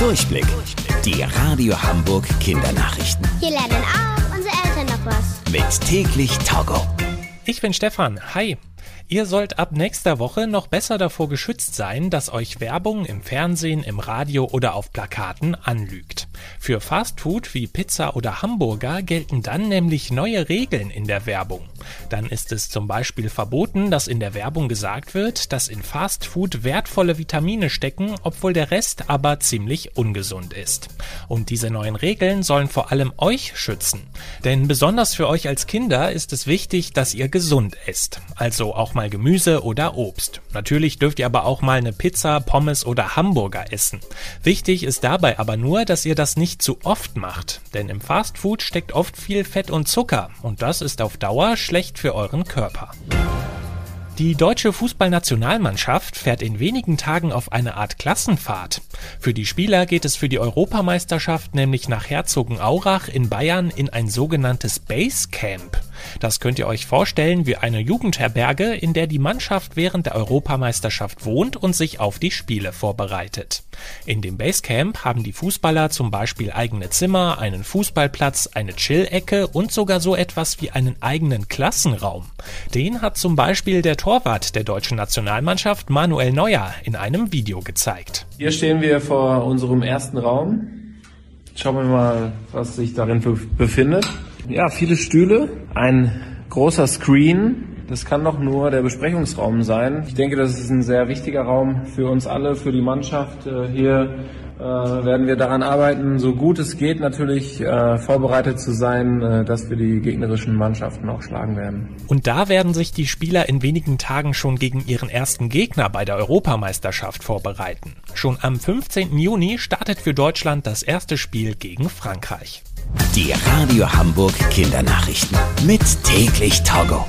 Durchblick. Die Radio Hamburg Kindernachrichten. Hier lernen auch unsere Eltern noch was. Mit täglich Togo. Ich bin Stefan. Hi. Ihr sollt ab nächster Woche noch besser davor geschützt sein, dass euch Werbung im Fernsehen, im Radio oder auf Plakaten anlügt. Für Fastfood wie Pizza oder Hamburger gelten dann nämlich neue Regeln in der Werbung. Dann ist es zum Beispiel verboten, dass in der Werbung gesagt wird, dass in Fastfood wertvolle Vitamine stecken, obwohl der Rest aber ziemlich ungesund ist. Und diese neuen Regeln sollen vor allem euch schützen. Denn besonders für euch als Kinder ist es wichtig, dass ihr gesund esst. Also auch mal Gemüse oder Obst. Natürlich dürft ihr aber auch mal eine Pizza, Pommes oder Hamburger essen. Wichtig ist dabei aber nur, dass ihr das nicht zu oft macht. Denn im Fastfood steckt oft viel Fett und Zucker. Und das ist auf Dauer für euren Körper. Die deutsche Fußballnationalmannschaft fährt in wenigen Tagen auf eine Art Klassenfahrt. Für die Spieler geht es für die Europameisterschaft nämlich nach Herzogenaurach in Bayern in ein sogenanntes Basecamp. Das könnt ihr euch vorstellen wie eine Jugendherberge, in der die Mannschaft während der Europameisterschaft wohnt und sich auf die Spiele vorbereitet. In dem Basecamp haben die Fußballer zum Beispiel eigene Zimmer, einen Fußballplatz, eine Chill-Ecke und sogar so etwas wie einen eigenen Klassenraum. Den hat zum Beispiel der Torwart der deutschen Nationalmannschaft Manuel Neuer in einem Video gezeigt. Hier stehen wir vor unserem ersten Raum. Schauen wir mal, was sich darin befindet. Ja, viele Stühle, ein großer Screen. Das kann doch nur der Besprechungsraum sein. Ich denke, das ist ein sehr wichtiger Raum für uns alle, für die Mannschaft. Äh, hier äh, werden wir daran arbeiten, so gut es geht natürlich äh, vorbereitet zu sein, dass wir die gegnerischen Mannschaften auch schlagen werden. Und da werden sich die Spieler in wenigen Tagen schon gegen ihren ersten Gegner bei der Europameisterschaft vorbereiten. Schon am 15. Juni startet für Deutschland das erste Spiel gegen Frankreich. Die Radio Hamburg Kindernachrichten mit täglich Togo.